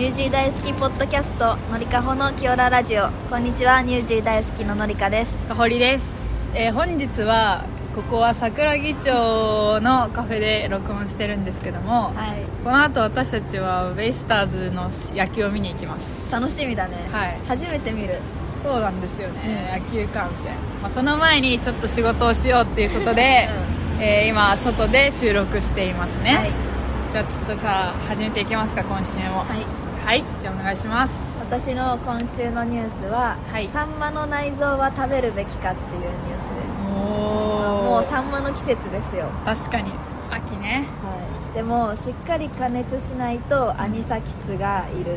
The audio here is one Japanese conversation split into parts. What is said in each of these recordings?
ニュージー大好きポッドキャストのりかほのきおらラジオ。こんにちはニュージー大好きののりかです。かほりです、えー本日はここは桜木町のカフェで録音してるんですけども、はい。この後私たちはベイスターズの野球を見に行きます。楽しみだね、はい。初めて見る。そうなんですよね、野球観戦、まあ、その前にちょっと仕事をしようっていうことで、えー今外で収録していますね、はい、じゃあちょっとさ始めていきますか今週も。はい、はい、じゃあお願いします。私の今週のニュースは、はい。サンマの内臓は食べるべきかっていうニュースです。もうサンマの季節ですよ、確かに。秋ね。はい、でもしっかり加熱しないとアニサキスがいる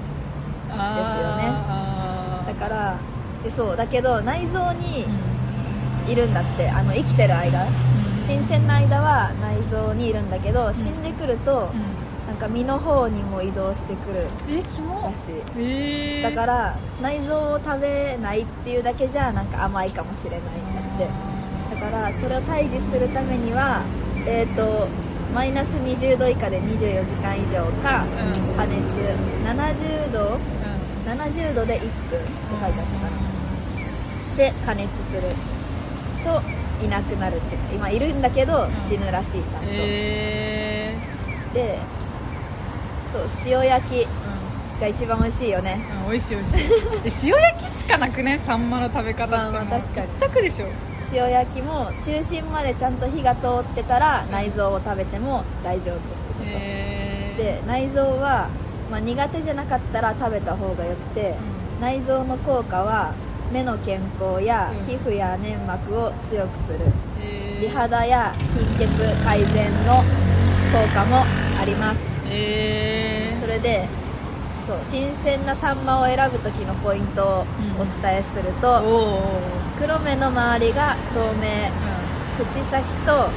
あー。だからでそうだけど内臓にうん。いるんだってあの生きてる間。うん。新鮮な間は内臓にいるんだけど死んでくるとなんか身の方にも移動してくるえキモらしい。えー、だから内臓を食べないっていうだけじゃなんか甘いかもしれないんだって。だからそれを退治するためにはえっ、とマイナス20度以下で24時間以上かうん。加熱。70度？う70度で1分って書いてあったかなで加熱する。といなくなるっていう。か今いるんだけど死ぬらしいちゃんんと、えでそう塩焼きーが一番美味しいよね。うん、うん、美味しい美味しい。え塩焼きしかなくね？サンマの食べ方ってまあまあ確かに。一択でしょ？塩焼きも中心までちゃんと火が通ってたら内臓を食べても大丈夫ってこと、えー、で内臓は、まあ、苦手じゃなかったら食べた方がよくて、内臓の効果は目の健康やうん。皮膚や粘膜を強くする、えー、美肌や貧血改善の効果もありますえー、それでそう新鮮なサンマを選ぶ時のポイントをお伝えすると、おお黒目の周りが透明。口先と,、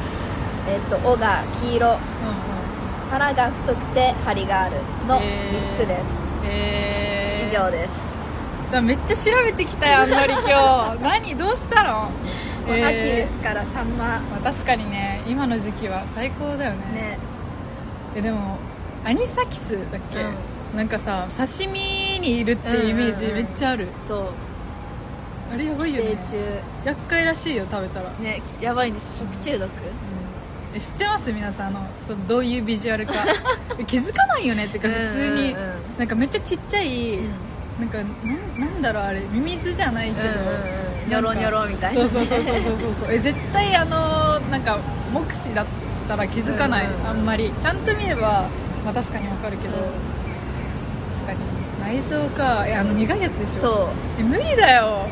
えっと尾が黄色。うんうん。腹が太くて張りがあるの3つです、えー、以上です。じゃあめっちゃ調べてきたよのり今日。何？どうしたの、えー。秋ですからサンマ。まあ、確かにね今の時期は最高だよね。ね。えでもアニサキスだっけ、なんかさ刺身にいるっていうイメージうんうんうん。めっちゃある、そう。あれやばいよ寄ね生厄介らしいよ食べたら、虫ねやばいんですよ食中毒？え知ってます？皆さんあのそうどういうビジュアルか。え 気づかないよねってか普通に、うんうんうん。なんかめっちゃちっちゃい、なんかなんなんだろうあれ。ミミズじゃないけど、うんうんうん。ニョロニョロみたいなそうそうそうそうそうそうそう。え絶対あのなんか目視だったら気づかない、うんうんうん。あんまり。ちゃんと見れば、まあ、確かにわかるけど、うん。確かに内臓か。えあの苦いやつでしょ？そえ無理だよ、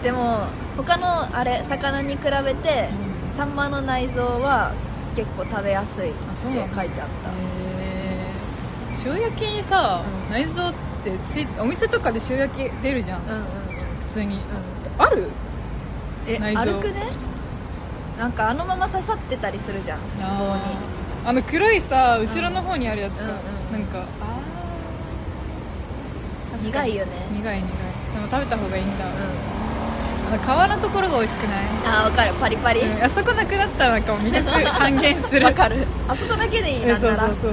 うでも他のあれ魚に比べてサンマの内臓は結構食べやすいってあ書いてあった。へー。塩焼きにさ、うん。内臓ってついお店とかで塩焼き出るじゃん、うんうんうん。普通に。うん。ある？え内臓。歩くね？なんかあのまま刺さってたりするじゃん。棒にあの黒いさ後ろの方にあるやつか、うんうんなんかあー。確かに苦いよね。苦い苦い。でも食べた方がいいんだ、うあの皮のところが美味しくない、んあ分かる。パリパリ。うん。あそこなくなったらなんかもう魅力半減する。わかる。あそこだけでいいなんな。らそうそうそ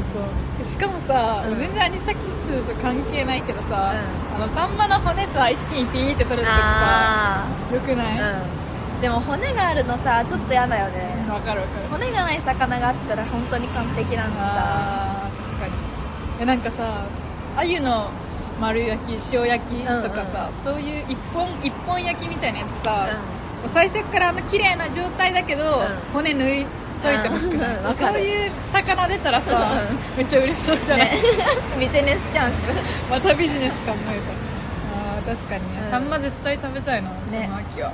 うしかもさ、うん。全然アニサキスと関係ないけどさ、うあのサンマの骨さ一気にピーって取れた時さあよくない？わ、あうんでも骨があるのさちょっと嫌だよね。かるわかる。骨がない魚があったら本当に完璧なんでさ確かに。えなんかさ鮎の丸焼き塩焼きとかさ、そういう一本一本焼きみたいなやつさ、もう最初からあの綺麗な状態だけど、ん。骨抜いといてほしくない、うんわかる。そういう魚出たらさ、うめっちゃ嬉しそうじゃない、ね。ビジネスチャンス。またビジネス考えた。あー確かにね、うん。サンマ絶対食べたいな、ね。この秋は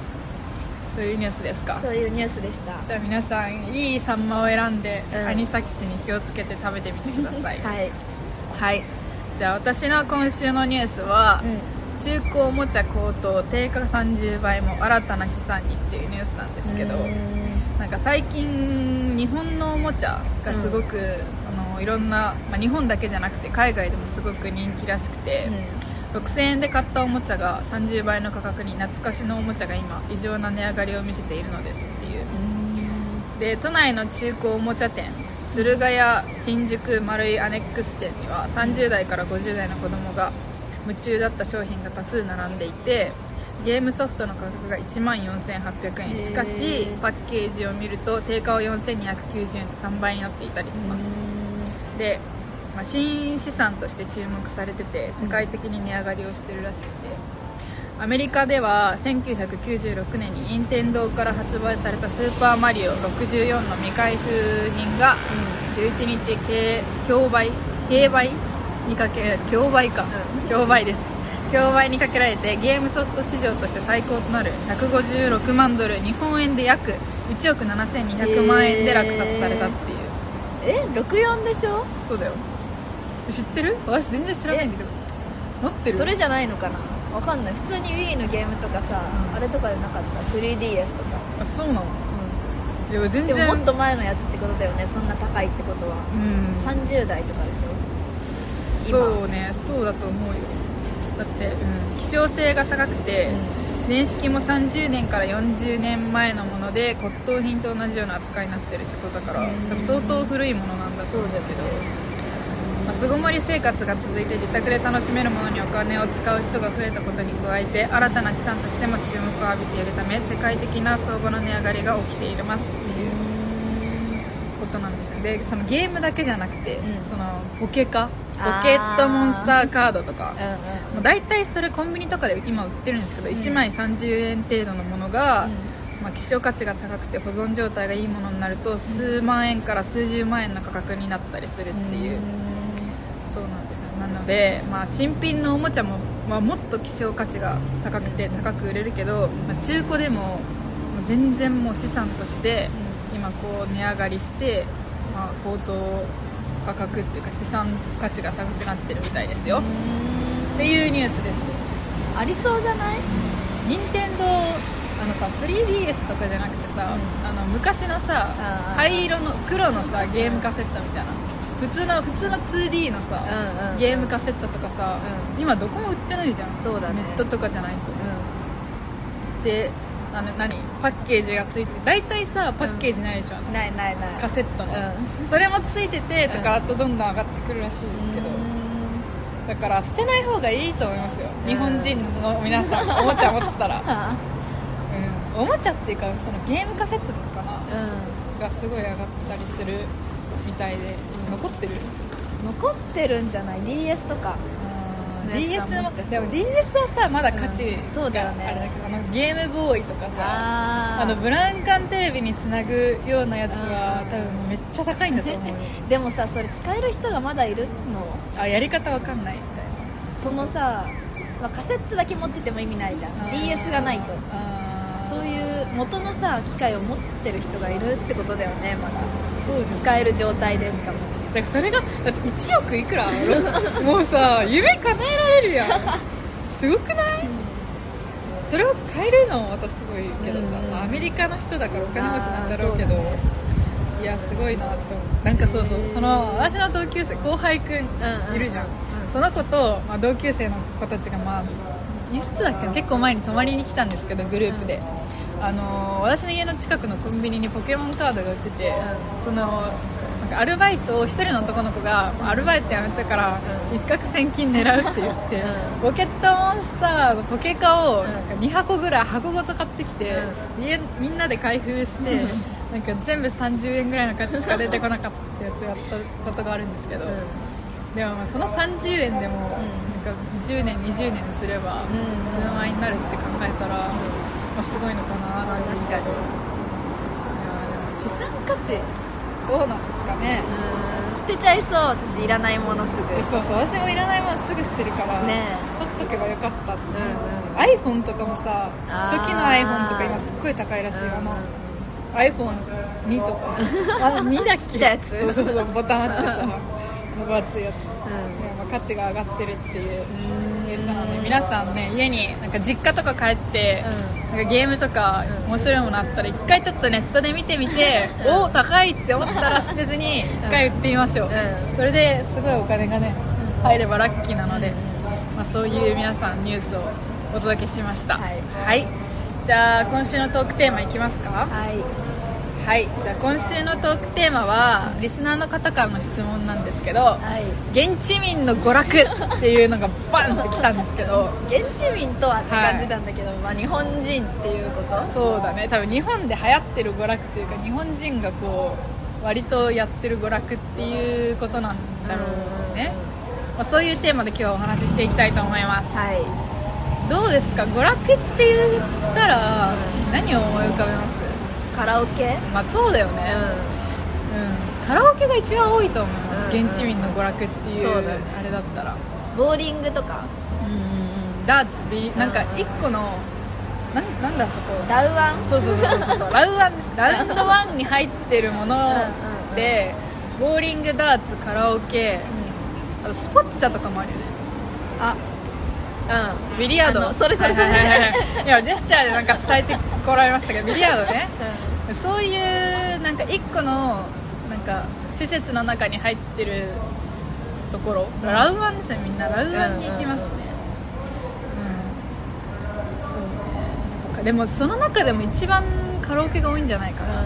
そういうニュースですか？そういうニュースでした。じゃあ皆さんいいサンマを選んで、うん。アニサキスに気をつけて食べてみてください。はい、はい。じゃあ私の今週のニュースは、う中古おもちゃ高騰定価30倍も新たな資産にっていうニュースなんですけどなんか最近日本のおもちゃがすごく、あのいろんな、まあ、日本だけじゃなくて海外でもすごく人気らしくて、6000円で買ったおもちゃが30倍の価格に懐かしのおもちゃが今異常な値上がりを見せているのですっていう。で都内の中古おもちゃ店駿河屋新宿丸いアネックス店には30代から50代の子供が夢中だった商品が多数並んでいてゲームソフトの価格が1万4800円。しかしパッケージを見ると定価は4290円と3倍になっていたりします。で、まあ、新資産として注目されてて世界的に値上がりをしてるらしくて。アメリカでは1996年に任天堂から発売された「スーパーマリオ64」の未開封品が11日競競売競売にかけ競売か、競売です。競売にかけられてゲームソフト市場として最高となる156万ドル日本円で約1億7200万円で落札されたっていう、え64でしょ？そうだよ知ってる？私全然知らないんだけど。持ってる？それじゃないのかな？わかんない。普通に Wii のゲームとかさ、うん。あれとかでなかった？3DS とか、あそうなの？いや全で然ももっと前のやつってことだよね。そんな高いってことは、うん。30代とかでしょ？そうね。そうだと思うよ。だって、うん、希少性が高くて、年式も30年から40年前のもので骨董品と同じような扱いになってるってことだからうん。多分相当古いものなんだと思うけど。まあ巣ごもり生活が続いて自宅で楽しめるものにお金を使う人が増えたことに加えて新たな資産としても注目を浴びているため世界的な相場の値上がりが起きていますっていうことなんですよ。ねでそのゲームだけじゃなくて、うん。そのポケカポケットモンスターカードとかうんうん大体それコンビニとかで今売ってるんですけど、うん。1枚30円程度のものが、うん。まあ、希少価値が高くて保存状態がいいものになると数万円から数十万円の価格になったりするっていう、そうなんですよ。なので、まあ、新品のおもちゃも、まあ、もっと希少価値が高くて高く売れるけど、まあ、中古でももう全然もう資産として今こう値上がりして、まあ、高騰価格っていうか資産価値が高くなってるみたいですよ、っていうニュースです。ありそうじゃない？任天堂あのさ 3DS とかじゃなくてさ、うん。あの昔のさ灰色の黒のさゲームカセットみたいな普通の普通の 2D のさ、うんうんゲームカセットとかさ、う今どこも売ってないじゃん。そうだね。ネットとかじゃないと。であの何？パッケージがついてて。大体さパッケージないでしょ、あのないないない。カセットの、うそれもついててとかあとどんどん上がってくるらしいですけど、だから捨てない方がいいと思いますよ、うん。日本人の皆さんおもちゃ持ってたら。あ うん。おもちゃっていうかそのゲームカセットとかかな、うがすごい上がってたりするみたいで、うん残ってる？ん残ってるんじゃない？DS とか。DS もでも DS はさまだ価値うん。そうだよね。があれだけどあのゲームボーイとかさああのブランカンテレビにつなぐようなやつはうん。多分めっちゃ高いんだと思うよ。でもさそれ使える人がまだいるの？あやり方わかんないみたいそのさ、まあ、カセットだけ持ってても意味ないじゃん。な DS がないと。そういう元のさ機械を持ってる人がいるってことだよねまだ。そうじゃん。使える状態でしかもだからそれがだって1億いくらもうさ 夢叶えられるやん。すごくない？それを買えるのもまたすごいけどさ、うんまあアメリカの人だからお金持ちなんだろうけどね。いやすごいなって思う。なんかそうそうその私の同級生後輩くんうんいるじゃん、うんその子と、まあ、同級生の子たちがまあいつだっけ？な結構前に泊まりに来たんですけどグループで、あのー私の家の近くのコンビニにポケモンカードが売ってて、うそのかアルバイトを一人の男の子がアルバイト辞めたからうん。一攫千金狙うって言って、うポケットモンスターのポケカをうん。なんか2箱ぐらい箱ごと買ってきて、家みんなで開封して、なんか全部30円ぐらいの価値しか出てこなかったってやつやったことがあるんですけど、でもまあその30円でもなんか10年20年すればうん。数万円になるって考えたら、まあ、すごいのかなと思う。確かに。資産価値どうなんですかね。うん。捨てちゃいそう。私いらないものすぐ。えそうそう。私もいらないものすぐ捨てるから、ね取っとけばよかったって、う。んうん。iPhone とかもさ初期の iPhone とか今すっごい高いらしいよ、あの iPhone2 とか。あ2だっけちっちゃいやつ。そうそうそう。ボタンあってさ分厚いやつ。うん。まあ価値が上がってるっていう。ニュースなので皆さんね家になんか実家とか帰って、なんかゲームとかうん。面白いものあったら一回ちょっとネットで見てみて、お高いって思ったら捨てずに一回売ってみましょう、うん。それですごいお金がね入ればラッキーなので、まあ、そういう皆さんニュースをお届けしました。はい。はい、じゃあ今週のトークテーマいきますか？はいはいじゃあ今週のトークテーマはリスナーの方からの質問なんですけどはい。現地民の娯楽っていうのがバンってきたんですけど。現地民とはって感じなんだけど、まあ、日本人っていうこと？そうだね。多分日本で流行ってる娯楽というか日本人がこう割とやってる娯楽っていうことなんだろうね、まあ、そういうテーマで今日はお話ししていきたいと思います。はい。どうですか？娯楽って言ったら何を思い浮かべます？カラオケ？まあそうだよね、うん、カラオケが一番多いと思います、うん現地民の娯楽っていうそうだね。あれだったら。ボーリングとか？うんうんうん。ダーツビなんか一個のなんなんだそこ？ラウワン？そうそうそうそうそう。ラウワンですラウンドワンに入ってるものうんうんでボーリングダーツカラオケあとスポッチャとかもあるよね。あビリヤード？それそれそれ。はいはいはいはい。いやジェスチャーでなんか伝えてこられましたけどビリヤードね。うん。そういうなんか一個のなんか施設の中に入ってるところ、ラウワンですねみんな。ラウワンに行きますね。うん、そうね。でもその中でも一番カラオケが多いんじゃないかな、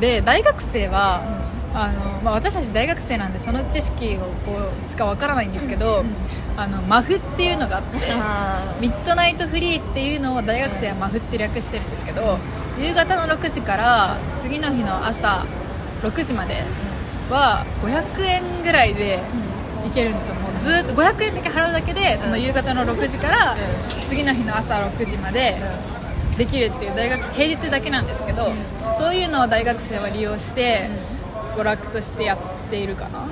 で大学生は、あのまあ、私たち大学生なんでその知識をこうしかわからないんですけど、あのマフっていうのがあってあミッドナイトフリーっていうのを大学生はマフって略してるんですけど夕方の6時から次の日の朝6時までは500円ぐらいで行けるんですよ。もうずっと500円だけ払うだけでその夕方の6時から次の日の朝6時までできるっていう大学生平日だけなんですけどそういうのを大学生は利用して娯楽としてやっているかな、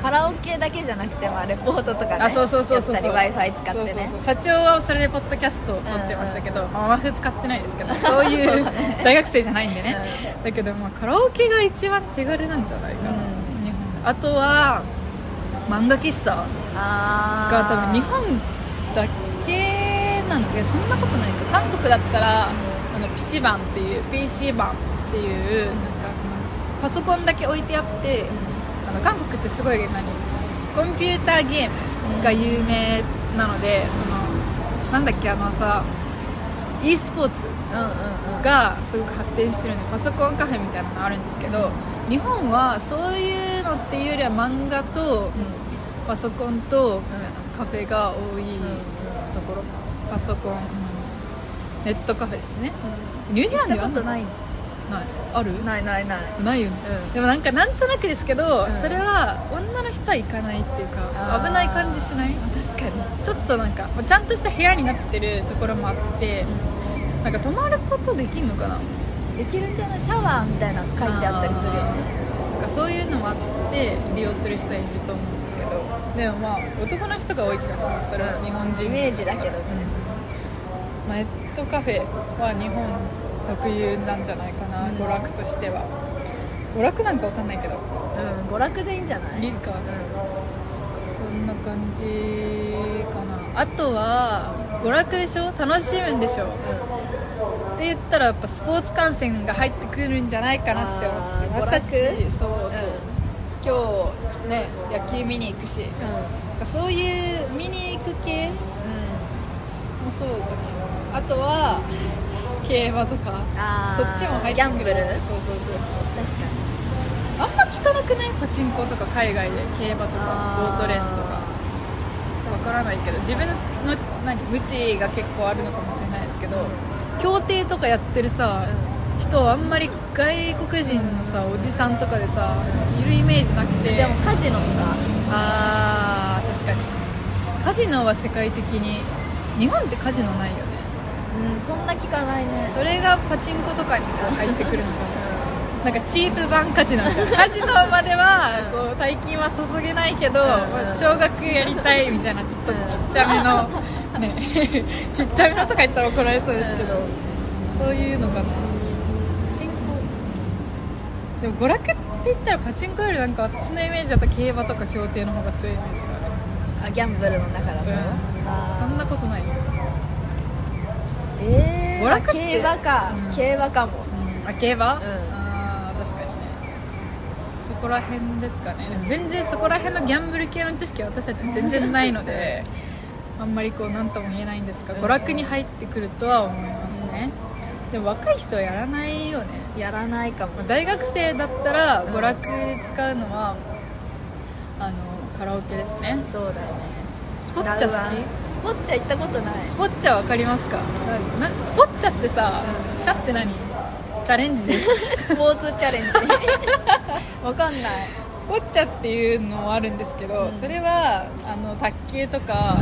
カラオケだけじゃなくて、まあ、レポートとかねあそうそうそうそうやったり w i f i 使ってね。そうそうそう。社長はそれでポッドキャストを撮ってましたけど、まあ、マフ使ってないですけどそういう 大学生じゃないんでね、だけど、まあ、カラオケが一番手軽なんじゃないかな、うん。日本。あとは漫画喫茶あが多分日本だけなの。でそんなことないか。韓国だったらあの PC 版っていう PC 版っていうパソコンだけ置いてあってあの韓国ってすごい何コンピューターゲームが有名なのでそのなんだっけあのさ e スポーツがすごく発展してるんでパソコンカフェみたいなのあるんですけど日本はそういうのっていうよりは漫画とパソコンとカフェが多いところ。パソコン、うん。ネットカフェですね。ニュージーランドにはあんの？ないない。ある？ないないない。ないよね、うん。でもなんかなんとなくですけど、うん。それは女の人は行かないっていうか危ない感じしない？確かに。ちょっとなんかちゃんとした部屋になってるところもあってなんか泊まることできるのかな？できるんじゃない？シャワーみたいなの書いてあったりするよね。なんかそういうのもあって利用する人はいると思うんですけど。でもまあ男の人が多い気がします。それは日本人。イメージだけど。ねまあネットカフェは日本特有なんじゃないかな、うん。娯楽としては。娯楽なんかわかんないけど。うん娯楽でいいんじゃない？いいか、そっか。そんな感じかな。あとは娯楽でしょ？楽しむんでしょ？って言ったらやっぱスポーツ観戦が入ってくるんじゃないかなって思ってあー私たそうそう、今日ね野球見に行くし。うん。そういう見に行く系もそうじゃない？あとは競馬とかそっちも入ってくる。ギャンブル？そうそうそうそう確かに。あんま聞かなくない？パチンコとか海外で競馬とかボートレースとか。わからないけど自分の何？無知が結構あるのかもしれないですけど競艇とかやってるさ、人はあんまり外国人のさおじさんとかでさいるイメージなくて。でもカジノとか。あー確かに。カジノは世界的に日本ってカジノないよねうんそんな聞かないね。それがパチンコとかにこう入ってくるのかな。なんかチープ版カジノみたいなカジノまではこう大金は注げないけど、うんまあ少額やりたいみたいなちょっとちっちゃめの。ね。ちっちゃめのとか言ったら怒られそうですけど、そういうのかな。パチンコ。でも娯楽って言ったらパチンコよりなんか私のイメージだと競馬とか競艇の方が強いイメージがあるあギャンブルの中だと、うん。あそんなことないーえー、娯楽って。競馬か、うん。競馬かも。あ競馬、ん。ああ確かにね。そこら辺ですかね。全然そこら辺のギャンブル系の知識は私たち全然ないので あんまりこう何とも言えないんですが娯楽に入ってくるとは思いますね。でも若い人はやらないよね。やらないかも。大学生だったらうん。娯楽で使うのは、あのカラオケですね。そうだよね。スポッチャ好ラウアンスポッチャ行ったことない。きスポッチャわかりますか？ななスポッチャってさ、うん。チャって何？チャレンジ？スポーツチャレンジ。わかんない。スポッチャっていうのもあるんですけど、うん。それはあの卓球とかあ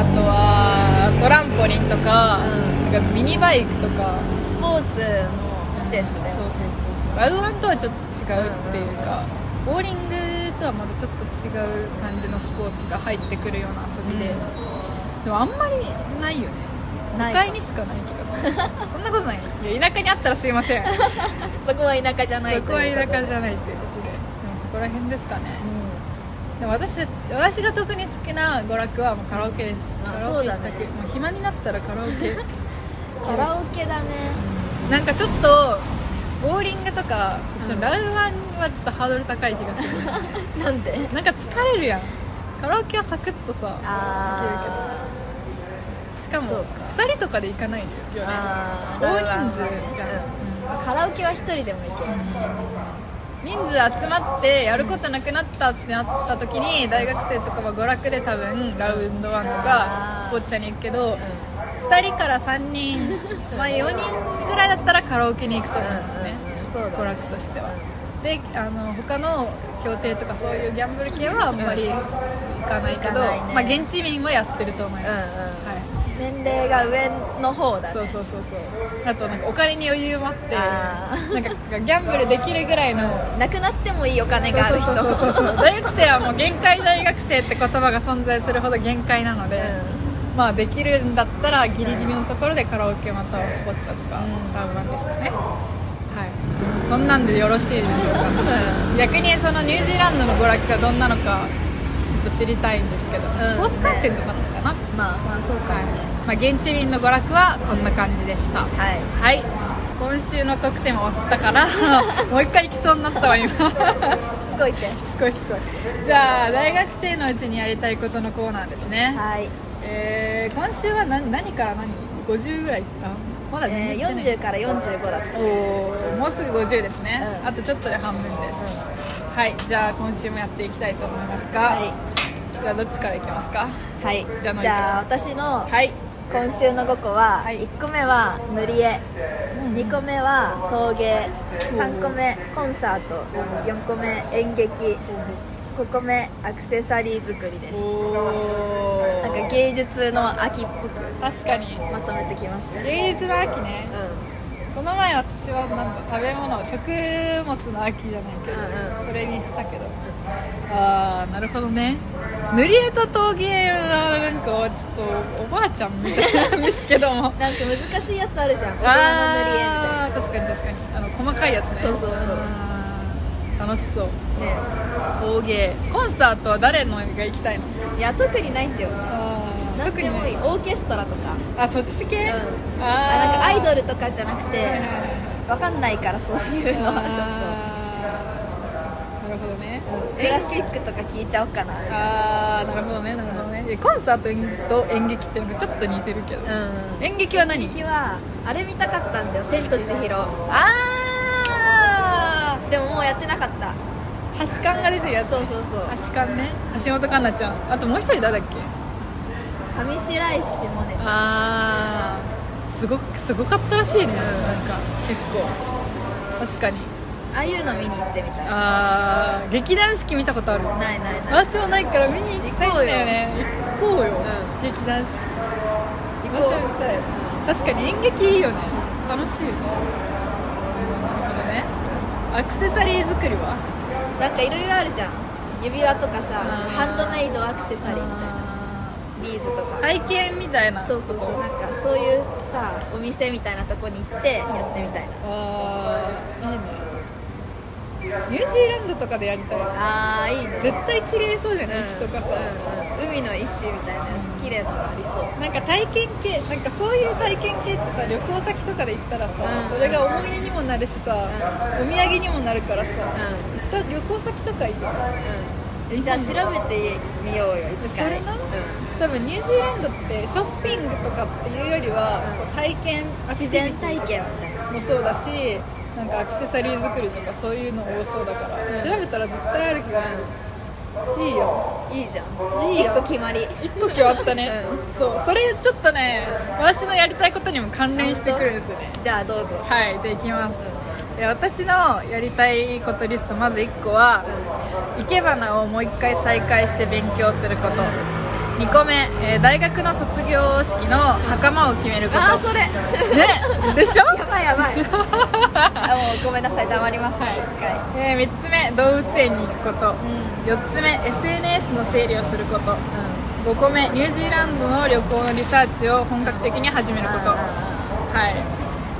あとはトランポリンとか,、うん。なんかミニバイクとか。ースポーツの施設でそうそうそうそう。ラウアンとはちょっと違うっていうか、ボーリングとはまたちょっと違う感じのスポーツが入ってくるような遊びで、でもあんまりないよね。都会にしかない気がする。そんなことない いや田舎にあったらすいません。そこは田舎じゃないそこは田舎じゃいないということで。でもそこら辺ですかね。うでも私私が特に好きな娯楽はもうカラオケです。あカラオケ一そうだね。択、もう暇になったらカラオケ。ん カラオケだね。なんかちょっとボーリングとかそっちのラウアンはちょっとハードル高い気がする。なんで？なんか疲れるやん。カラオケはサクッとさあしかもそう2人とかで行かないよね。大人数じゃん、うん。カラオケは一人でも行ける。人数集まってやることなくなったってなった時に大学生とかは娯楽で多分ラウンドワンとかスポッチャに行くけど2人から3人、まあ、4人ぐらいだったらカラオケに行くと思うんですね。娯楽としては。であの他の協定とかそういうギャンブル系はあんまり行かないけど、ね。まあ、現地民はやってると思います、うんうんはい。年齢が上の方だね。そうそうそうそう。あとなんかお金に余裕もあってなんかギャンブルできるぐらいのなくなってもいいお金がある人。そうそうそうそう大学生はもう限界大学生って言葉が存在するほど限界なので、まあできるんだったらギリギリのところでカラオケまたはスポッチャとかうん。ラブワンですかね。はい。そんなんでよろしいでしょうか。逆にそのニュージーランドの娯楽がどんなのかちょっと知りたいんですけど、スポーツ観戦とかなのかな、まあまあそうかもね。まあ、現地民の娯楽はこんな感じでした。はい。はい。今週の特典終わったから もう一回行きそうになったわ今。しつこいって。しつこいしつこい。じゃあ大学生のうちにやりたいことのコーナーですね、はい、えー、今週は何何から何？50ぐらいあまだ全えー、然行ってない。40から45だったもうすぐ50ですね、うん。あとちょっとで半分です、はいじゃあ今週もやっていきたいと思いますが、はじゃあどっちからいきますか？い、はい、じゃあじゃあか私のはい、今週の5個は、はい。1個目は塗り絵。うん。2個目は陶芸。3個目コンサート。4個目演劇5個目アクセサリー。作りですおなんか芸術の秋っぽく確かに。まとめてきました芸術の秋ね。うこの前私はなんか食べ物食物の秋じゃないけど、うんうん。それにしたけど。ああなるほどね。塗り絵と陶芸はなんかちょっとおばあちゃんみたいなん ですけども。んなんか難しいやつあるじゃん。大人の塗り絵みたいな。ああ確かに確かに。あの細かいやつね。そうそうそう。楽しそう。ね陶芸コンサートは誰のが行きたいの？いや特にないんだよ。あなんでもいい。ねオーケストラとか。あそっち系、うん。ああなんかアイドルルとかじゃなくてわかんないからそういうのはちょっなるほどね。とクラシックとか聞いちゃおうかな。ああなるほどねなるほどね。えコンサートと演劇ってなんかちょっと似てるけど、うん。演劇は何？演劇はあれ見たかったんだよ「千と千尋。ああ」でももうやってなかった橋勘が出てるやつ。そうそうそう。橋勘ね。橋本環奈ちゃん。あともう一人誰だっけ？上白石萌音ちゃん。ああすごくすごかったらしいね。なんか結構。確かに。ああいうの見に行ってみたい。ああ劇団四季見たことある？ないないない。私もないから見に行きたいんだよね。行こうよ、う劇団四季。行こう。私は見たい。確かに演劇いいよね。楽しいよねアクセサリー作りは？なんかいろいろあるじゃん。指輪とかさハンドメイドアクセサリーみたいな。あビーズとか。ー体験みたいな。そうそうそうなんかそういうさお店みたいなとこに行ってやってみたいな。ああいいねニュージーランドとかでやりたい。ああいいね。絶対綺麗そうじゃない石とかさ、うんうん海の石みたいなやつ綺麗なのありそう。なんか体験系なんかそういう体験系ってさ旅行先とかで行ったらさ、うんそれが思い出にもなるしさ、お土産にもなるからさ、った旅行先とかいいようん。じゃあ調べてみようよそれなうん。多分ニュージーランドってショッピングとかっていうよりは、うん。こう体験自然体験もそうだしなんかアクセサリー作りとかそういうの多そうだから、調べたら絶対ある気がする、いいよ。いいじゃん。いいよ。一個決まり。一個決まったね、うそう。それちょっとね私のやりたいことにも関連してくるんですよね。じゃあどうぞ。はいじゃあ行きます。で私のやりたいことリストまず1個は生け花をもう1回再開して勉強すること。2個目、えー大学の卒業式の袴を決めること。ああそれ。ねでしょ？やばいやばい。あもうごめんなさい黙りますはい。一回。え3つ目動物園に行くこと。うん。4つ目 SNS の整理をすること。5個目ニュージーランドの旅行のリサーチを本格的に始めること。はい。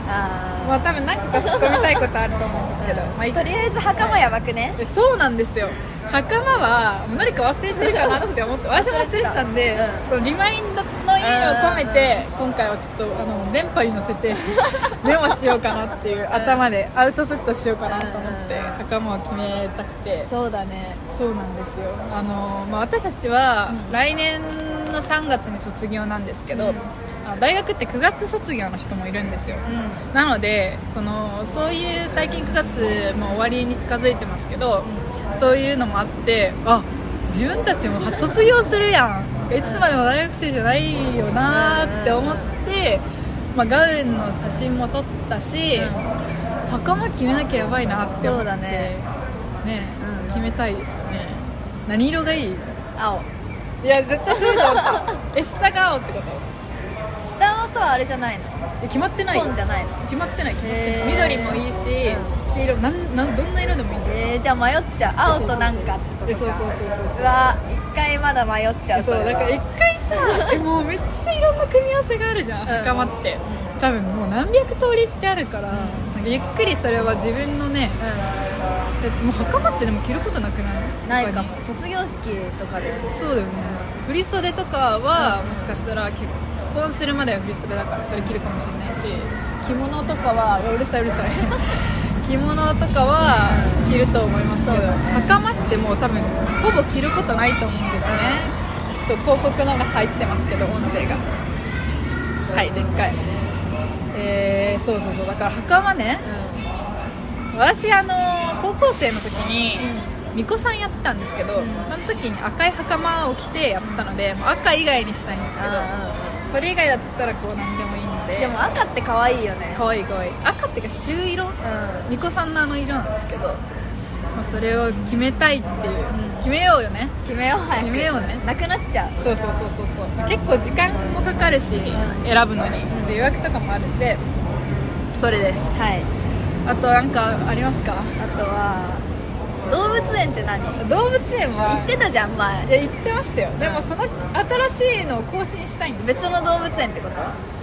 あまあ多分何個か突っ込みたいことあると思うんですけど、まあいとりあえず袴やばくね。えそうなんですよ。袴は何か忘れてるかなって思って 私も忘れてたんで、リマインドの意味を込めて今回はちょっとあの電波に乗せて メモしようかなっていう頭でアウトプットしようかなと思ってうん袴を決めたくて。そうだね。そうなんですよ。あの、まあ、私たちは来年の3月に卒業なんですけど、うん。あ大学って9月卒業の人もいるんですよ。うん。なのでそのそういう最近9月も終わりに近づいてますけど、そういうのもあってあ自分たちも卒業するやん。いつまでも大学生じゃないよなーって思って、まあ、ガウンの写真も撮ったし、袴決めなきゃやばいなって思ってね。ねうん。決めたいですよね。何色がいい？青。いや絶対そうじゃんえ下が青ってこと？さあれじゃないの？え決まってない？紺じゃないの？決まってない決まってない。緑もいいし、黄色なんなんどんな色でもいいんだよ。えー、じゃあ迷っちゃう。青となんかってことか。えそうそうそうそうそう。うわ一回まだ迷っちゃうそうだから一回さ えもうめっちゃいろんな組み合わせがあるじゃん。ん。袴って。多分もう何百通りってあるから、なんかゆっくりそれは自分のねだってもう袴ってでも着ることなくない？ないかも。卒業式とかで。そうだよね。振り袖とかはもしかしたら結婚するまでは振り袖だからそれ着るかもしれないし着物とかはうるさいうるさい。着物とかは着ると思いますけど袴ってもう多分ほぼ着ることないと思うんですね。ちょっと広告のが入ってますけど音声が。はいじゃあ一回えー、そうそうそう。だから袴ね。私あの高校生の時に巫女さんやってたんですけど、ん。その時に赤い袴を着てやってたので赤以外にしたいんですけどうそれ以外だったらこう何でもいいんで。んでも赤って可愛いよね。可愛い可愛い。赤っていうか朱色？う巫女さんのあの色なんですけど、まあ、それを決めたいっていう、決めようよね。ん決めよう早く。決めようね。なくなっちゃう。そうそうそうそうそう。結構時間もかかるし、選ぶのに。で予約とかもあるんでそれです。はい。あとなんかありますか？あとは動物園って何？行動物園はってたじゃん前。いや行ってましたよ。でもその新しいのを更新したいんですよ。別の動物園ってこと？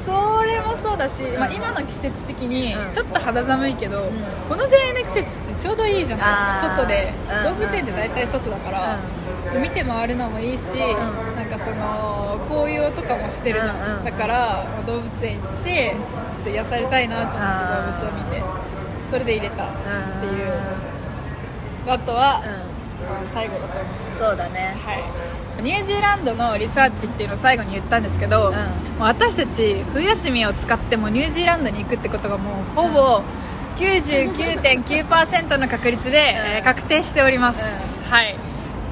それもそうだし、まあ、今の季節的にうん。ちょっと肌寒いけど、ん。このぐらいの季節ってちょうどいいじゃないですか。外で、うん。動物園って大体外だから、で見て回るのもいいし、ん。なんかその紅葉とかもしてるじゃん、うんうんだからまあ動物園行ってちょっと癒されたいなと思って動物を見てそれで入れたっていう。うあとは、ん。まあ最後だと思うそうだね。はい、ニュージーランドのリサーチっていうのを最後に言ったんですけど、ん。もう私たち冬休みを使ってもニュージーランドに行くってことがもうほぼ99.9%の確率で、えー確定しております、はい。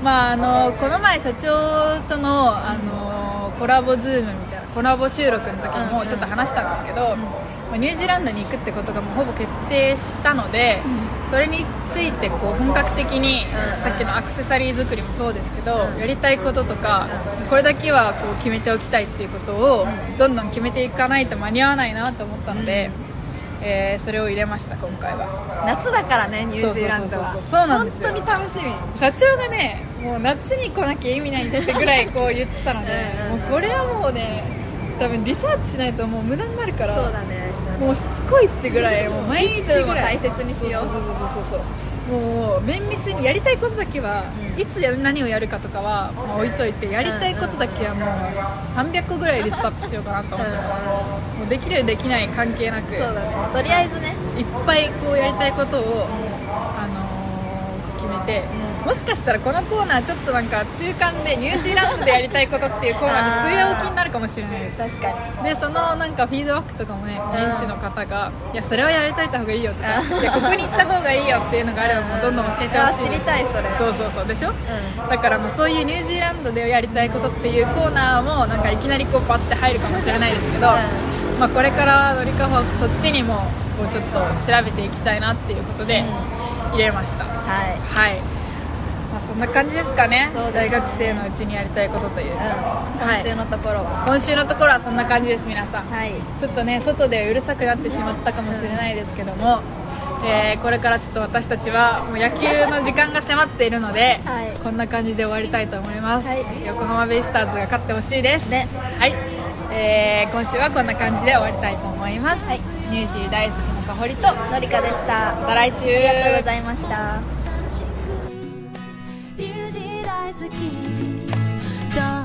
まああのこの前社長とのあのコラボズームみたいなコラボ収録の時にもちょっと話したんですけど、まあニュージーランドに行くってことがもうほぼ決定したので、それについてこう本格的に、うん。さっきのアクセサリー作りもそうですけど、やりたいこととか、これだけはこう決めておきたいっていうことをどんどん決めていかないと間に合わないなと思ったので、えーそれを入れました今回は。夏だからねニュージーランドは。そうなんですよ。本当に楽しみ。社長がねもう夏に来なきゃ意味ないってぐらいこう言ってたのでうん。もうこれはもうね多分リサーチしないともう無駄になるからそうだね。もうしつこいってぐらいもう毎日ぐらい大切にしよう。そうそうそうそうそうもう綿密にやりたいことだけは、うんいつやる何をやるかとかは、まあ、置いといてやりたいことだけはもう300個ぐらいリストアップしようかなと思ってます、もうできるできない関係なくそうだねとりあえずねいっぱいこうやりたいことを、あのー決めめて、うんもしかしたらこのコーナーちょっとなんか中間でニュージーランドでやりたいことっていうコーナーで据え置きになるかもしれないです。確かに。でそのなんかフィードバックとかもねうん現地の方が「いやそれはやめといた方がいいよ」とか「いやここに行った方がいいよ」っていうのがあればもうどんどん教えてほしいあ知りたいそれ。そうそう。そうでしょ？うだからもうそういうニュージーランドでやりたいことっていうコーナーもなんかいきなりこうパッて入るかもしれないですけど、うまあ、これからのりかほはそっちにもこうちょっと調べていきたいなっていうことで入れました、はい。はい、まあ、そんな感じですかね。大学生のうちにやりたいことというか、うん。今週のところは。今週のところはそんな感じです皆さん。はい。ちょっとね外でうるさくなってしまったかもしれないですけども、えーこれからちょっと私たちはもう野球の時間が迫っているので、はい。こんな感じで終わりたいと思います、はい。横浜ベイスターズが勝ってほしいです、ね。はい、えー今週はこんな感じで終わりたいと思います、はい。ニュージー大好きなかほりとまのりかでした。た来週。ありがとうございましたミュージ大好きど